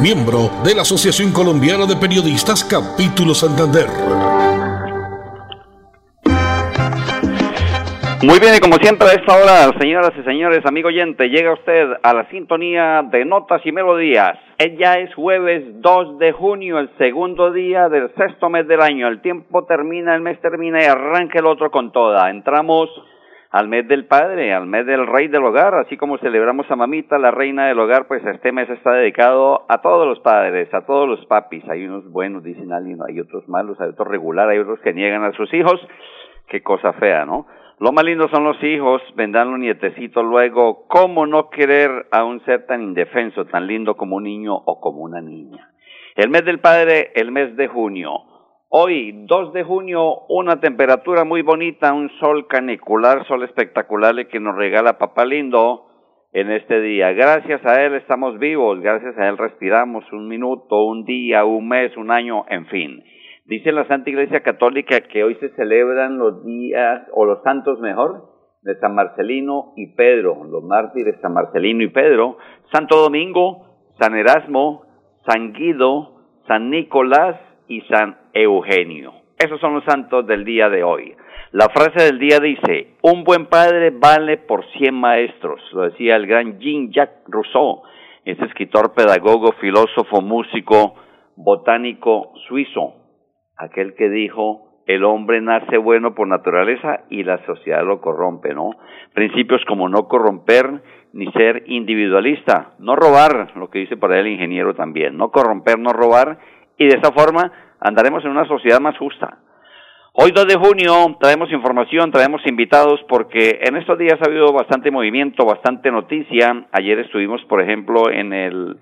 miembro de la Asociación Colombiana de Periodistas Capítulo Santander. Muy bien, y como siempre a esta hora, señoras y señores, amigo oyente, llega usted a la sintonía de Notas y Melodías. Ya es jueves 2 de junio, el segundo día del sexto mes del año. El tiempo termina, el mes termina y arranca el otro con toda. Entramos al mes del padre, al mes del rey del hogar, así como celebramos a mamita, la reina del hogar, pues este mes está dedicado a todos los padres, a todos los papis. Hay unos buenos, dicen alguien, hay otros malos, hay otros regular, hay otros que niegan a sus hijos. Qué cosa fea, ¿no? Lo más lindo son los hijos, vendrán los nietecitos luego. ¿Cómo no querer a un ser tan indefenso, tan lindo como un niño o como una niña? El mes del padre, el mes de junio. Hoy, 2 de junio, una temperatura muy bonita, un sol canicular, sol espectacular que nos regala Papá Lindo en este día. Gracias a él estamos vivos, gracias a él respiramos un minuto, un día, un mes, un año, en fin. Dice la Santa Iglesia Católica que hoy se celebran los días, o los santos mejor, de San Marcelino y Pedro, los mártires San Marcelino y Pedro, Santo Domingo, San Erasmo, San Guido, San Nicolás y San Eugenio. Esos son los santos del día de hoy. La frase del día dice, un buen padre vale por cien maestros, lo decía el gran Jean-Jacques Rousseau, ese escritor, pedagogo, filósofo, músico, botánico suizo aquel que dijo el hombre nace bueno por naturaleza y la sociedad lo corrompe, ¿no? Principios como no corromper ni ser individualista, no robar, lo que dice por ahí el ingeniero también, no corromper, no robar, y de esa forma andaremos en una sociedad más justa. Hoy 2 de junio traemos información, traemos invitados porque en estos días ha habido bastante movimiento, bastante noticia. Ayer estuvimos, por ejemplo, en el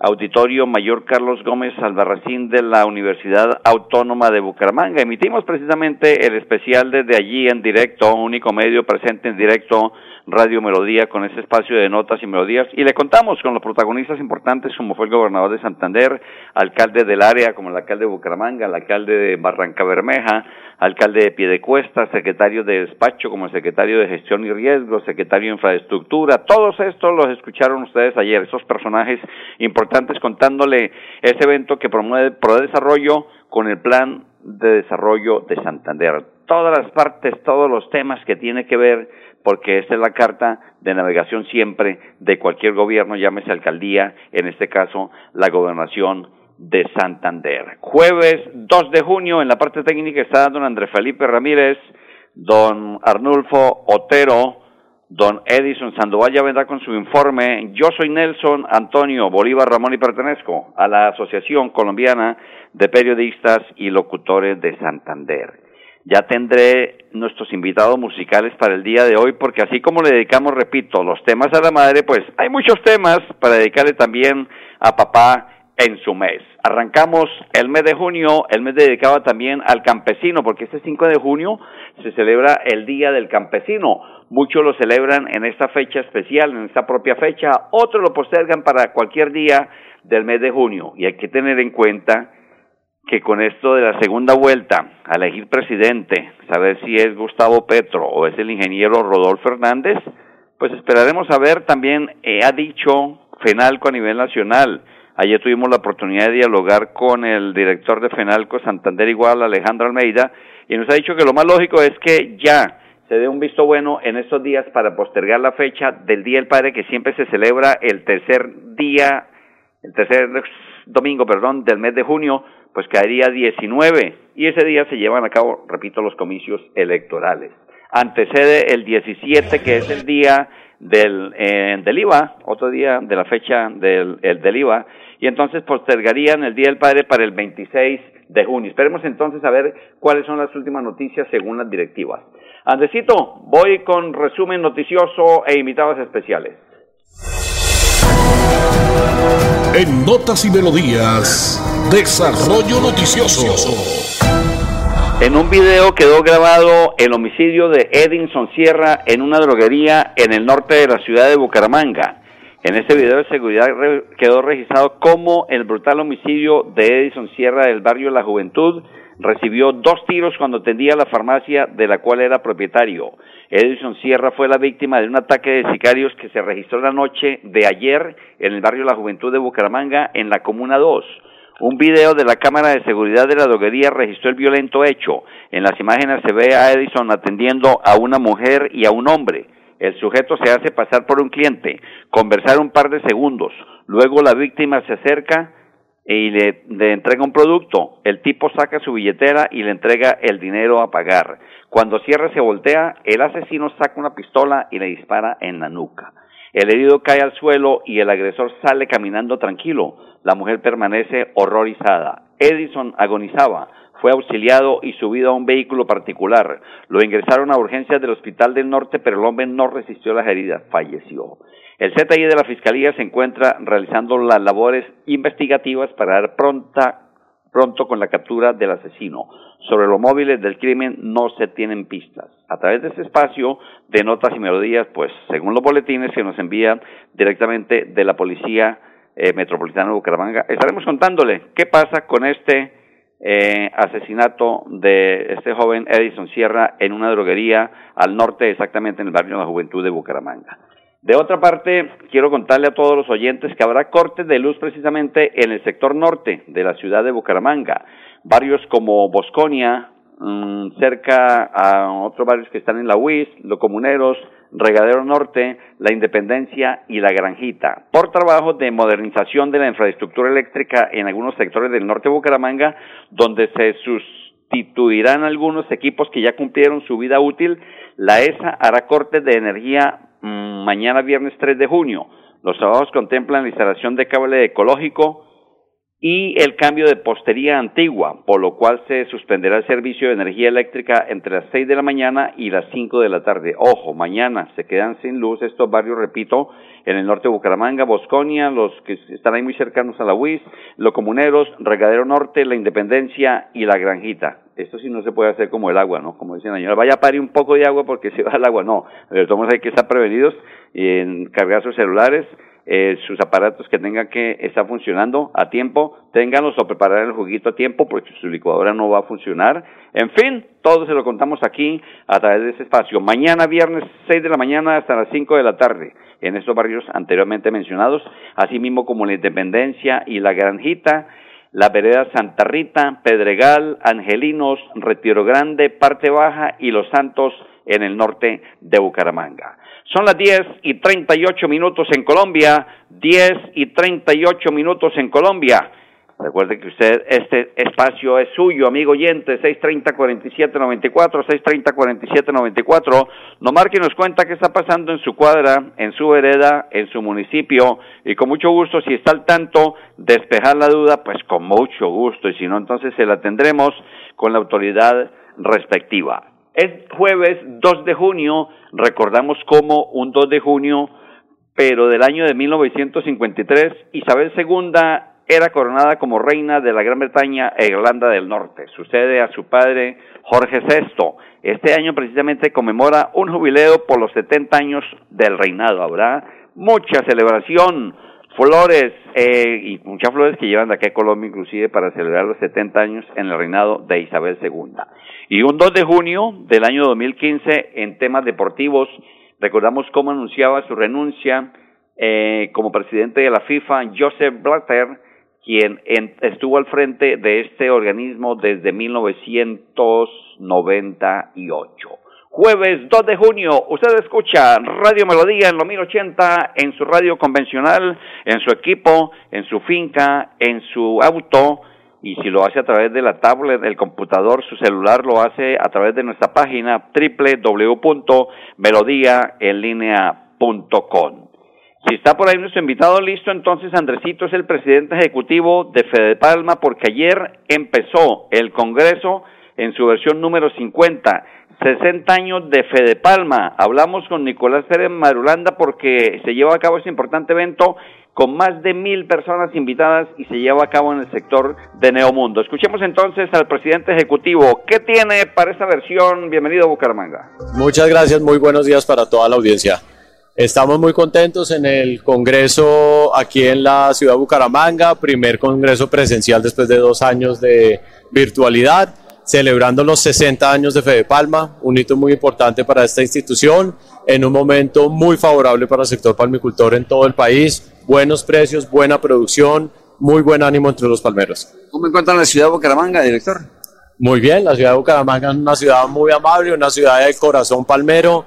Auditorio Mayor Carlos Gómez Albarracín de la Universidad Autónoma de Bucaramanga. Emitimos precisamente el especial desde allí en directo, único medio presente en directo Radio Melodía con ese espacio de notas y melodías y le contamos con los protagonistas importantes como fue el gobernador de Santander, alcalde del área como el alcalde de Bucaramanga, el alcalde de Barranca Bermeja, alcalde de Piedecuesta, secretario de despacho como el secretario de gestión y riesgo, secretario de infraestructura, todos estos los escucharon ustedes ayer, esos personajes importantes contándole ese evento que promueve Pro Desarrollo con el plan de desarrollo de Santander. Todas las partes, todos los temas que tiene que ver porque esta es la carta de navegación siempre de cualquier gobierno, llámese alcaldía, en este caso la gobernación de Santander. Jueves 2 de junio, en la parte técnica está don Andrés Felipe Ramírez, don Arnulfo Otero, don Edison Sandoval ya vendrá con su informe. Yo soy Nelson Antonio Bolívar Ramón y pertenezco a la Asociación Colombiana de Periodistas y Locutores de Santander. Ya tendré nuestros invitados musicales para el día de hoy, porque así como le dedicamos, repito, los temas a la madre, pues hay muchos temas para dedicarle también a papá en su mes. Arrancamos el mes de junio, el mes dedicado también al campesino, porque este 5 de junio se celebra el Día del Campesino. Muchos lo celebran en esta fecha especial, en esta propia fecha, otros lo postergan para cualquier día del mes de junio. Y hay que tener en cuenta que con esto de la segunda vuelta a elegir presidente, saber si es Gustavo Petro o es el ingeniero Rodolfo Hernández, pues esperaremos a ver también, eh, ha dicho FENALCO a nivel nacional. Ayer tuvimos la oportunidad de dialogar con el director de FENALCO Santander Igual, Alejandro Almeida, y nos ha dicho que lo más lógico es que ya se dé un visto bueno en estos días para postergar la fecha del Día del Padre que siempre se celebra el tercer día, el tercer domingo, perdón, del mes de junio, pues caería 19 y ese día se llevan a cabo, repito, los comicios electorales. Antecede el 17, que es el día del, eh, del IVA, otro día de la fecha del, el, del IVA, y entonces postergarían el Día del Padre para el 26 de junio. Esperemos entonces a ver cuáles son las últimas noticias según las directivas. Andresito, voy con resumen noticioso e invitados especiales. En Notas y Melodías, Desarrollo Noticioso. En un video quedó grabado el homicidio de Edinson Sierra en una droguería en el norte de la ciudad de Bucaramanga. En ese video de seguridad quedó registrado cómo el brutal homicidio de Edison Sierra del barrio La Juventud recibió dos tiros cuando tendía la farmacia de la cual era propietario. Edison Sierra fue la víctima de un ataque de sicarios que se registró la noche de ayer en el barrio La Juventud de Bucaramanga en la Comuna 2. Un video de la cámara de seguridad de la droguería registró el violento hecho. En las imágenes se ve a Edison atendiendo a una mujer y a un hombre. El sujeto se hace pasar por un cliente, conversar un par de segundos. Luego la víctima se acerca y le, entrega un producto. El tipo saca su billetera y le entrega el dinero a pagar. Cuando cierra se voltea, el asesino saca una pistola y le dispara en la nuca. El herido cae al suelo y el agresor sale caminando tranquilo. La mujer permanece horrorizada. Edison agonizaba. Fue auxiliado y subido a un vehículo particular. Lo ingresaron a urgencias del Hospital del Norte, pero el hombre no resistió las heridas. Falleció. El CTI de la Fiscalía se encuentra realizando las labores investigativas para dar pronta pronto con la captura del asesino. Sobre los móviles del crimen no se tienen pistas. A través de ese espacio de notas y melodías, pues según los boletines que nos envían directamente de la Policía eh, Metropolitana de Bucaramanga, estaremos contándole qué pasa con este eh, asesinato de este joven Edison Sierra en una droguería al norte, exactamente en el barrio de la Juventud de Bucaramanga. De otra parte, quiero contarle a todos los oyentes que habrá cortes de luz precisamente en el sector norte de la ciudad de Bucaramanga. Barrios como Bosconia, mm, cerca a otros barrios que están en la UIS, Locomuneros, Regadero Norte, La Independencia y La Granjita, por trabajo de modernización de la infraestructura eléctrica en algunos sectores del norte de Bucaramanga, donde se sustituirán algunos equipos que ya cumplieron su vida útil. La ESA hará cortes de energía mañana viernes 3 de junio. Los trabajos contemplan la instalación de cable ecológico y el cambio de postería antigua, por lo cual se suspenderá el servicio de energía eléctrica entre las 6 de la mañana y las 5 de la tarde. Ojo, mañana se quedan sin luz estos barrios, repito, en el norte de Bucaramanga, Bosconia, los que están ahí muy cercanos a la UIS, Locomuneros, Regadero Norte, La Independencia y La Granjita. Esto sí no se puede hacer como el agua, ¿no? Como dicen la señora, vaya a parir un poco de agua porque se va el agua. No, todos hay que estar prevenidos en cargar sus celulares, eh, sus aparatos que tengan que estar funcionando a tiempo, ténganlos o preparar el juguito a tiempo porque su licuadora no va a funcionar. En fin, todo se lo contamos aquí a través de ese espacio. Mañana viernes 6 de la mañana hasta las 5 de la tarde en estos barrios anteriormente mencionados, así mismo como la Independencia y la Granjita, la vereda Santa Rita, Pedregal, Angelinos, Retiro Grande, Parte Baja y Los Santos en el norte de Bucaramanga. Son las 10 y 38 minutos en Colombia, 10 y 38 minutos en Colombia. Recuerde que usted, este espacio es suyo, amigo oyente, 630-4794, 630-4794. No marque y nos cuenta qué está pasando en su cuadra, en su vereda, en su municipio. Y con mucho gusto, si está al tanto, despejar la duda, pues con mucho gusto. Y si no, entonces se la tendremos con la autoridad respectiva. Es jueves 2 de junio, recordamos como un 2 de junio, pero del año de 1953, Isabel II era coronada como reina de la Gran Bretaña e Irlanda del Norte. Sucede a su padre Jorge VI. Este año precisamente conmemora un jubileo por los 70 años del reinado. Habrá mucha celebración, flores eh, y muchas flores que llevan de aquí a Colombia inclusive para celebrar los 70 años en el reinado de Isabel II. Y un 2 de junio del año 2015 en temas deportivos recordamos cómo anunciaba su renuncia eh, como presidente de la FIFA Joseph Blatter quien estuvo al frente de este organismo desde 1998. Jueves 2 de junio, usted escucha Radio Melodía en lo 1080 en su radio convencional, en su equipo, en su finca, en su auto, y si lo hace a través de la tablet, del computador, su celular lo hace a través de nuestra página www.melodiaenlinea.com. Si está por ahí nuestro invitado listo, entonces Andresito es el presidente ejecutivo de Fede Palma porque ayer empezó el Congreso en su versión número 50. 60 años de Fede Palma. Hablamos con Nicolás Pérez Marulanda porque se lleva a cabo este importante evento con más de mil personas invitadas y se lleva a cabo en el sector de Neomundo. Escuchemos entonces al presidente ejecutivo. ¿Qué tiene para esta versión? Bienvenido a Bucaramanga. Muchas gracias, muy buenos días para toda la audiencia. Estamos muy contentos en el Congreso aquí en la ciudad de Bucaramanga, primer Congreso presencial después de dos años de virtualidad, celebrando los 60 años de Fede Palma, un hito muy importante para esta institución, en un momento muy favorable para el sector palmicultor en todo el país, buenos precios, buena producción, muy buen ánimo entre los palmeros. ¿Cómo encuentran la ciudad de Bucaramanga, director? Muy bien, la ciudad de Bucaramanga es una ciudad muy amable, una ciudad de corazón palmero,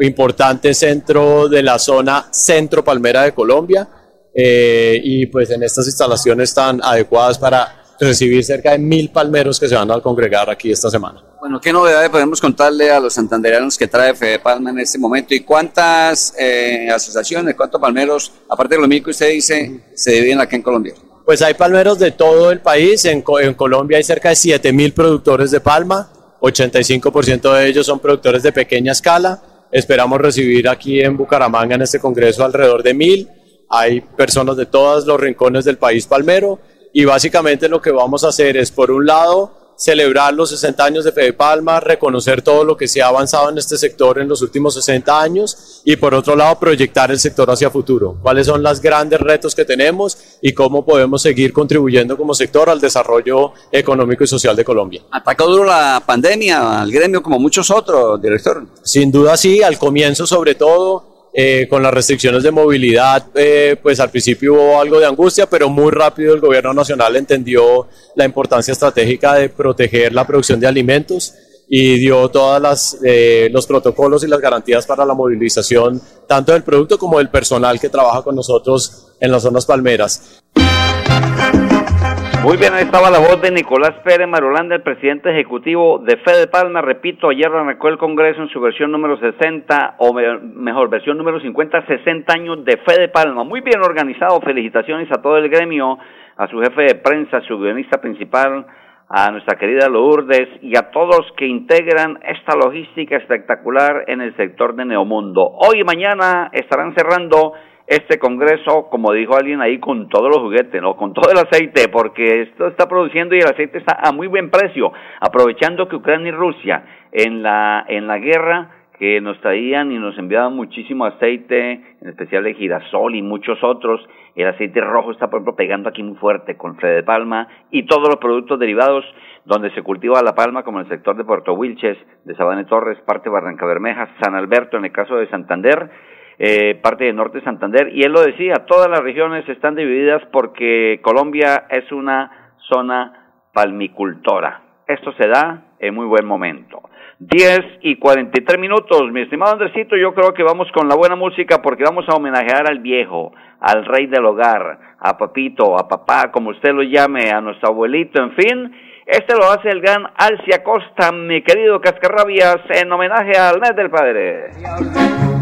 importante centro de la zona centro palmera de Colombia. Eh, y pues en estas instalaciones están adecuadas para recibir cerca de mil palmeros que se van a congregar aquí esta semana. Bueno, ¿qué novedades podemos contarle a los santandereanos que trae Fede Palma en este momento y cuántas eh, asociaciones, cuántos palmeros, aparte de lo mismo que usted dice, se dividen aquí en Colombia? Pues hay palmeros de todo el país, en, en Colombia hay cerca de 7 mil productores de palma, 85% de ellos son productores de pequeña escala, esperamos recibir aquí en Bucaramanga en este congreso alrededor de mil, hay personas de todos los rincones del país palmero. Y básicamente lo que vamos a hacer es por un lado celebrar los 60 años de Fede Palma, reconocer todo lo que se ha avanzado en este sector en los últimos 60 años y por otro lado proyectar el sector hacia futuro. ¿Cuáles son los grandes retos que tenemos y cómo podemos seguir contribuyendo como sector al desarrollo económico y social de Colombia? ¿Atacó duro la pandemia al gremio como muchos otros, director? Sin duda sí, al comienzo sobre todo eh, con las restricciones de movilidad, eh, pues al principio hubo algo de angustia, pero muy rápido el gobierno nacional entendió la importancia estratégica de proteger la producción de alimentos y dio todos eh, los protocolos y las garantías para la movilización tanto del producto como del personal que trabaja con nosotros en las zonas palmeras. Muy bien, estaba la voz de Nicolás Pérez Marolanda, el presidente ejecutivo de Fede Palma. Repito, ayer arrancó el Congreso en su versión número 60, o mejor, versión número 50, 60 años de Fede Palma. Muy bien organizado, felicitaciones a todo el gremio, a su jefe de prensa, a su guionista principal, a nuestra querida Lourdes y a todos que integran esta logística espectacular en el sector de Neomundo. Hoy y mañana estarán cerrando este Congreso, como dijo alguien ahí, con todos los juguetes, ¿no? Con todo el aceite, porque esto está produciendo y el aceite está a muy buen precio, aprovechando que Ucrania y Rusia en la, en la guerra que nos traían y nos enviaban muchísimo aceite, en especial de girasol y muchos otros. El aceite rojo está, por ejemplo, pegando aquí muy fuerte con Fede Palma y todos los productos derivados donde se cultiva la palma, como en el sector de Puerto Wilches, de Sabane Torres, parte de Barranca Bermeja, San Alberto en el caso de Santander, eh, parte de Norte Santander, y él lo decía, todas las regiones están divididas porque Colombia es una zona palmicultora. Esto se da en muy buen momento. 10 y 43 minutos, mi estimado Andresito, yo creo que vamos con la buena música porque vamos a homenajear al viejo, al rey del hogar, a papito, a papá, como usted lo llame, a nuestro abuelito, en fin. Este lo hace el gran Alcia Costa, mi querido Cascarrabias, en homenaje al mes del padre.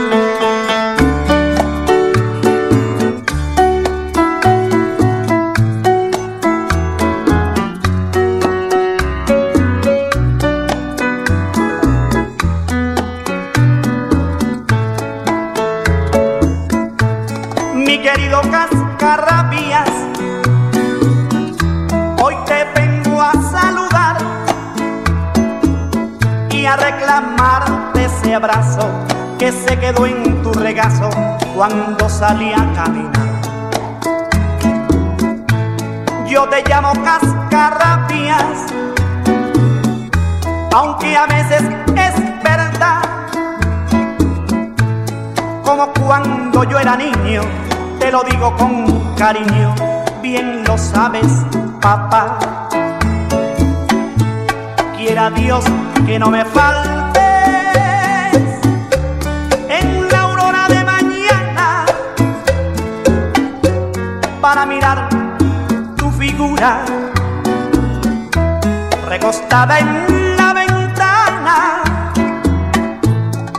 Cuando salí a caminar. Yo te llamo cascarrabias, aunque a veces es verdad. Como cuando yo era niño, te lo digo con cariño, bien lo sabes, papá. Quiera Dios que no me falte para mirar tu figura recostada en la ventana.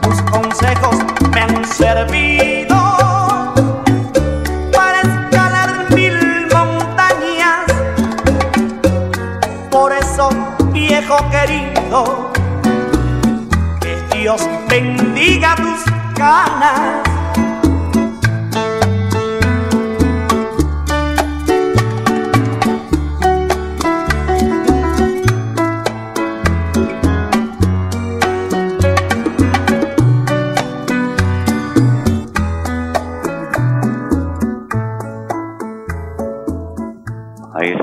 Tus consejos me han servido para escalar mil montañas. Por eso, viejo querido, que Dios bendiga tus canas.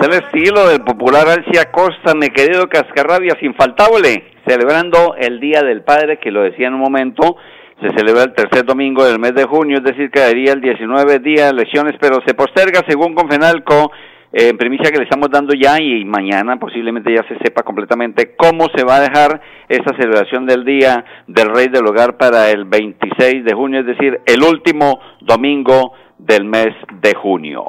El estilo del popular Alcia Costa, mi querido Cascarrabias, infaltable, celebrando el Día del Padre, que lo decía en un momento, se celebra el tercer domingo del mes de junio, es decir, quedaría el 19 día de elecciones, pero se posterga según Confenalco, en primicia que le estamos dando ya y mañana posiblemente ya se sepa completamente cómo se va a dejar esta celebración del Día del Rey del Hogar para el 26 de junio, es decir, el último domingo del mes de junio.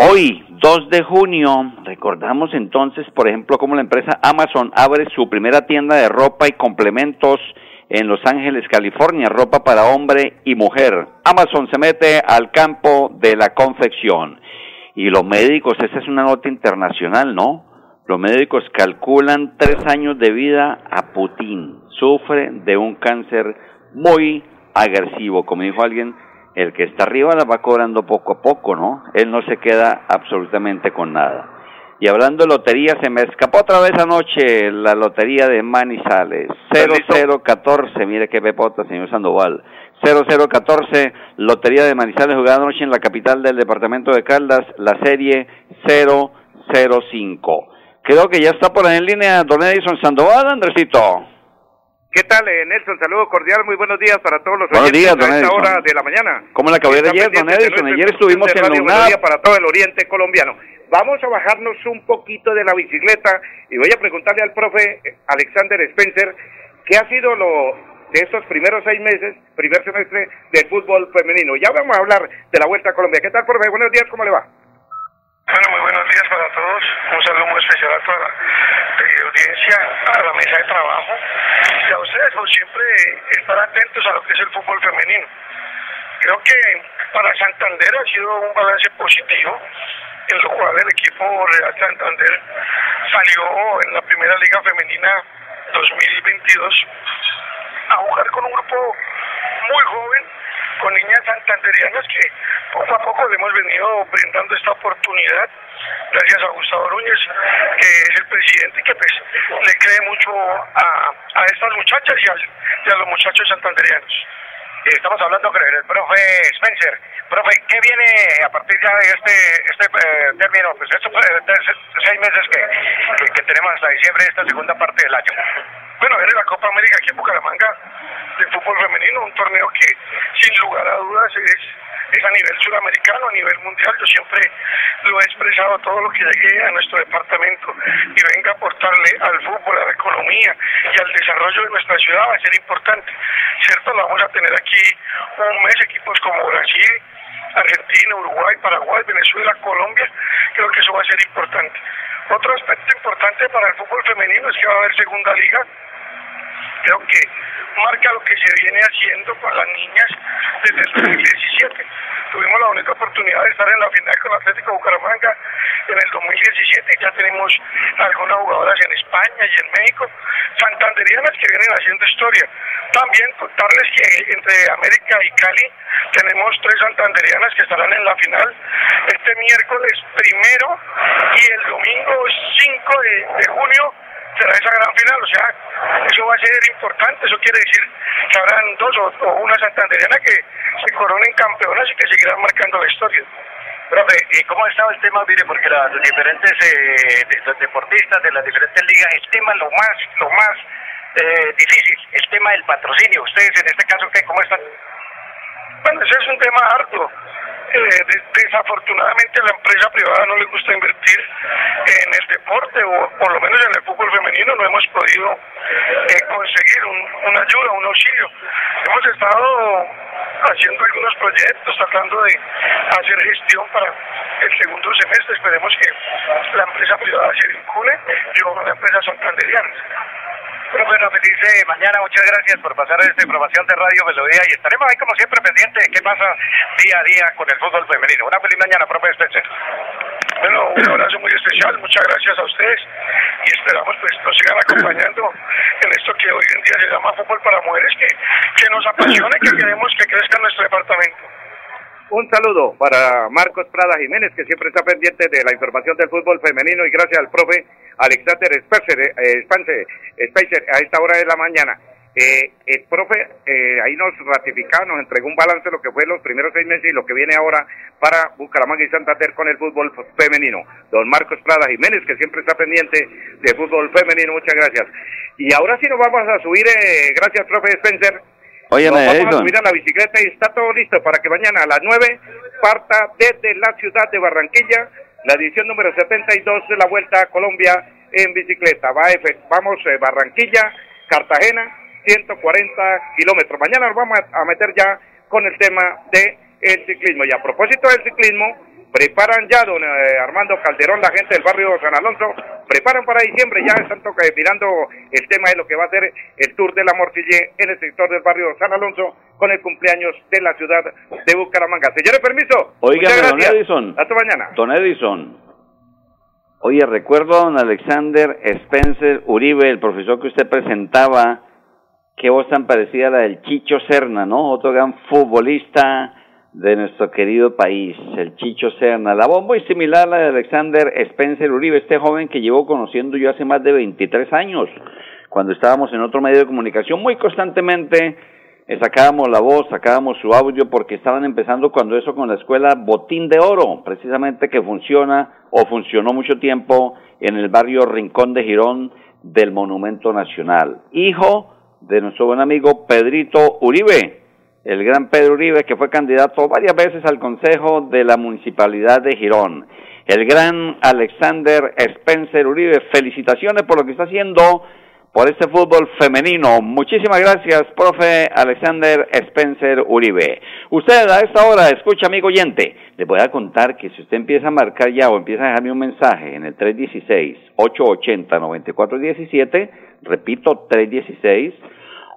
Hoy, 2 de junio, recordamos entonces, por ejemplo, cómo la empresa Amazon abre su primera tienda de ropa y complementos en Los Ángeles, California, ropa para hombre y mujer. Amazon se mete al campo de la confección. Y los médicos, esa es una nota internacional, ¿no? Los médicos calculan tres años de vida a Putin. Sufre de un cáncer muy agresivo, como dijo alguien el que está arriba la va cobrando poco a poco, ¿no? Él no se queda absolutamente con nada. Y hablando de lotería, se me escapó otra vez anoche la lotería de Manizales. 0014, mire qué pepota, señor Sandoval. 0014, lotería de Manizales jugada anoche en la capital del departamento de Caldas, la serie 005. Creo que ya está por ahí en línea Don Edison Sandoval, Andresito. ¿Qué tal, eh, Nelson? Saludo cordial, muy buenos días para todos los buenos días, don a esta hora de la mañana. ¿Cómo la acabé de ayer, don Edison? Ayer estuvimos en la UNAP. para todo el oriente colombiano. Vamos a bajarnos un poquito de la bicicleta y voy a preguntarle al profe Alexander Spencer qué ha sido lo de estos primeros seis meses, primer semestre del fútbol femenino. Ya vamos a hablar de la Vuelta a Colombia. ¿Qué tal, profe? Buenos días, ¿cómo le va? Bueno, muy buenos días para todos. Un saludo muy especial a toda la a la mesa de trabajo y a ustedes por siempre estar atentos a lo que es el fútbol femenino. Creo que para Santander ha sido un balance positivo, en lo cual el equipo Real Santander salió en la primera liga femenina 2022 a jugar con un grupo muy joven con niñas santanderianas que poco a poco le hemos venido brindando esta oportunidad gracias a Gustavo Núñez, que es el presidente y que pues le cree mucho a, a estas muchachas y a, los muchachos santanderianos. Estamos hablando con el profe Spencer. Profe, ¿qué viene a partir ya de este, este eh, término? Pues estos seis meses que, que tenemos hasta diciembre, esta segunda parte del año. Bueno, viene la Copa América aquí en Bucaramanga de fútbol femenino, un torneo que sin lugar a dudas es, es a nivel sudamericano, a nivel mundial. Yo siempre lo he expresado todo lo que llegue a nuestro departamento y venga a aportarle al fútbol, a la economía y al desarrollo de nuestra ciudad va a ser importante. ¿Cierto? Lo vamos a tener aquí un mes, equipos como Brasil, Argentina, Uruguay, Paraguay, Venezuela, Colombia. Creo que eso va a ser importante. Otro aspecto importante para el fútbol femenino es que va a haber segunda liga. Creo que marca lo que se viene haciendo con las niñas desde el 2017. Tuvimos la bonita oportunidad de estar en la final con Atlético Bucaramanga en el 2017 y ya tenemos algunas jugadoras en España y en México, santanderianas que vienen haciendo historia. También contarles que entre América y Cali tenemos tres santanderianas que estarán en la final este miércoles primero y el domingo 5 de junio será esa gran final, o sea, eso va a ser importante, eso quiere decir que habrán dos o, una santanderiana que se coronen campeonas y que seguirán marcando la historia. Profe, ¿y cómo ha estado el tema? Mire, porque los diferentes eh, deportistas de las diferentes ligas estiman lo más, lo más eh, difícil, el tema del patrocinio. Ustedes en este caso, ¿qué, ¿cómo están? Bueno, ese es un tema harto. Eh, desafortunadamente la empresa privada no le gusta invertir en el deporte o por lo menos en el fútbol femenino no hemos podido eh, conseguir una ayuda, un auxilio. Hemos estado haciendo algunos proyectos, tratando de hacer gestión para el segundo semestre. Esperemos que la empresa privada se vincule y la empresa santanderiana. Bueno, feliz mañana, muchas gracias por pasar esta información de Radio Melodía y estaremos ahí como siempre pendientes de qué pasa día a día con el fútbol femenino. Una feliz mañana, profe Spencer. Bueno, un abrazo muy especial, muchas gracias a ustedes y esperamos pues nos sigan acompañando en esto que hoy en día se llama fútbol para mujeres, que, que nos apasione, que queremos que crezca nuestro departamento. Un saludo para Marcos Prada Jiménez, que siempre está pendiente de la información del fútbol femenino y gracias al profe Alexander Spencer, eh, Spencer, a esta hora de la mañana. Eh, el profe eh, ahí nos ratificó, nos entregó un balance de lo que fue los primeros seis meses y lo que viene ahora para Bucaramanga y Santander con el fútbol femenino. Don Marcos Prada Jiménez, que siempre está pendiente de fútbol femenino, muchas gracias. Y ahora sí nos vamos a subir, eh, gracias profe Spencer, Oye, vamos a subir a la bicicleta y está todo listo para que mañana a las 9 parta desde la ciudad de Barranquilla la edición número 72 de la Vuelta a Colombia en bicicleta. Va vamos eh, Barranquilla, Cartagena, 140 kilómetros. Mañana nos vamos a meter ya con el tema de el ciclismo. Y a propósito del ciclismo, preparan ya, don eh, Armando Calderón, la gente del barrio San Alonso, preparan para diciembre, ya están mirando el tema de lo que va a ser el Tour de la Morcille en el sector del barrio San Alonso con el cumpleaños de la ciudad de Bucaramanga. Señores, permiso. Oiga, don Edison. Hasta mañana. Don Edison. Oye, recuerdo a don Alexander Spencer Uribe, el profesor que usted presentaba, qué voz tan parecida a la del Chicho Serna, ¿no? Otro gran futbolista de nuestro querido país, el Chicho Serna. La voz muy similar a la de Alexander Spencer Uribe, este joven que llevo conociendo yo hace más de 23 años, cuando estábamos en otro medio de comunicación, muy constantemente eh, sacábamos la voz, sacábamos su audio, porque estaban empezando cuando eso con la escuela Botín de Oro, precisamente que funciona o funcionó mucho tiempo en el barrio Rincón de Girón del Monumento Nacional. Hijo de nuestro buen amigo Pedrito Uribe, el gran Pedro Uribe, que fue candidato varias veces al Consejo de la Municipalidad de Girón. El gran Alexander Spencer Uribe, felicitaciones por lo que está haciendo por este fútbol femenino. Muchísimas gracias, profe Alexander Spencer Uribe. Usted a esta hora, escucha, amigo oyente, le voy a contar que si usted empieza a marcar ya o empieza a dejarme un mensaje en el 316-880-9417, repito, 316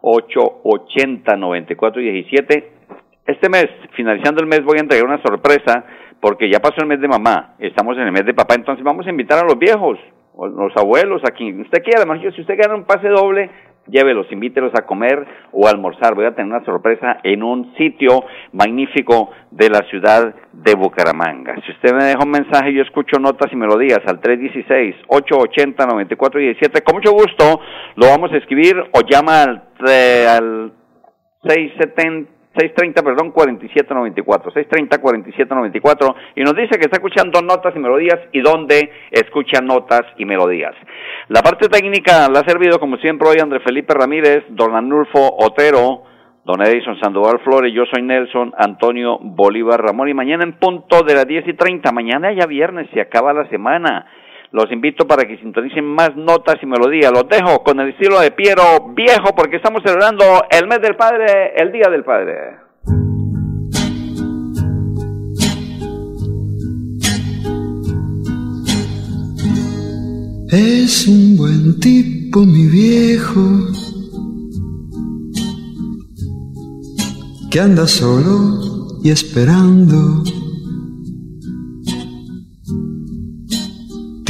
880 9417 Este mes, finalizando el mes, voy a entregar una sorpresa porque ya pasó el mes de mamá, estamos en el mes de papá, entonces vamos a invitar a los viejos, los abuelos, a quien usted quiera, si usted gana un pase doble, llévelos, invítelos a comer o a almorzar. Voy a tener una sorpresa en un sitio magnífico de la ciudad de Bucaramanga. Si usted me deja un mensaje, yo escucho notas y melodías al 316-880-9417. Con mucho gusto lo vamos a escribir o llama al, eh, al 670 630, perdón, 4794, 630 4794 y nos dice que está escuchando notas y melodías y dónde escucha notas y melodías. La parte técnica la ha servido como siempre hoy André Felipe Ramírez, Don Anulfo Otero, Don Edison Sandoval Flores, yo soy Nelson Antonio Bolívar Ramón y mañana en punto de las 10 y 30, mañana ya viernes, se acaba la semana. Los invito para que sintonicen más notas y melodías. Los dejo con el estilo de Piero Viejo porque estamos celebrando el mes del Padre, el Día del Padre. Es un buen tipo, mi viejo, que anda solo y esperando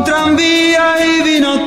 con tranvía y vino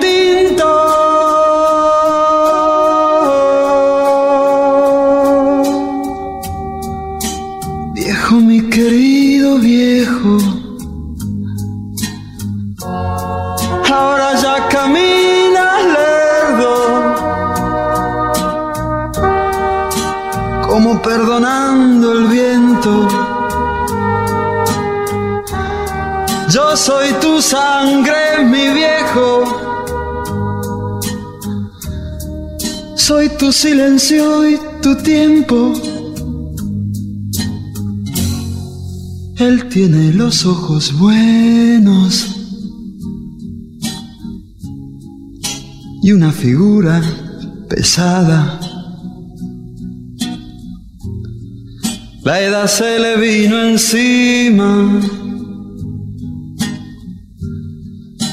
tu silencio y tu tiempo. Él tiene los ojos buenos y una figura pesada. La edad se le vino encima.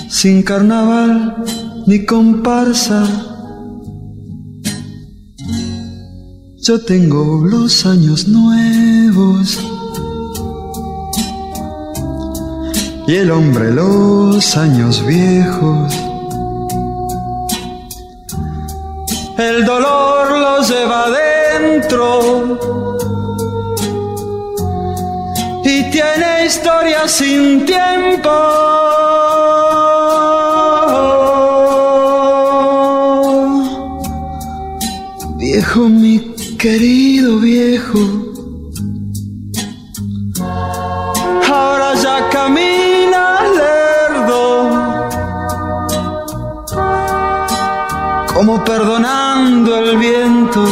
Sin carnaval ni comparsa. Yo tengo los años nuevos. y el hombre los años viejos. El dolor los lleva adentro y tiene historia sin tiempo. Querido viejo. como perdonando el viento.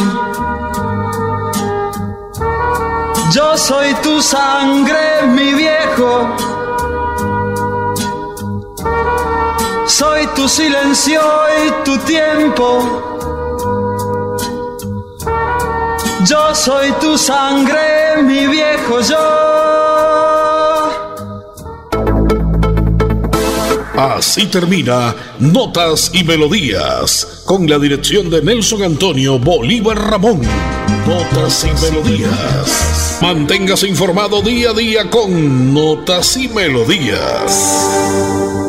Yo soy tu sangre, mi viejo. Soy tu silencio y tu tiempo. Yo soy tu sangre, mi viejo yo. Así termina Notas y Melodías, con la dirección de Nelson Antonio Bolívar Ramón. Notas y Melodías. Manténgase informado día a día con Notas y Melodías.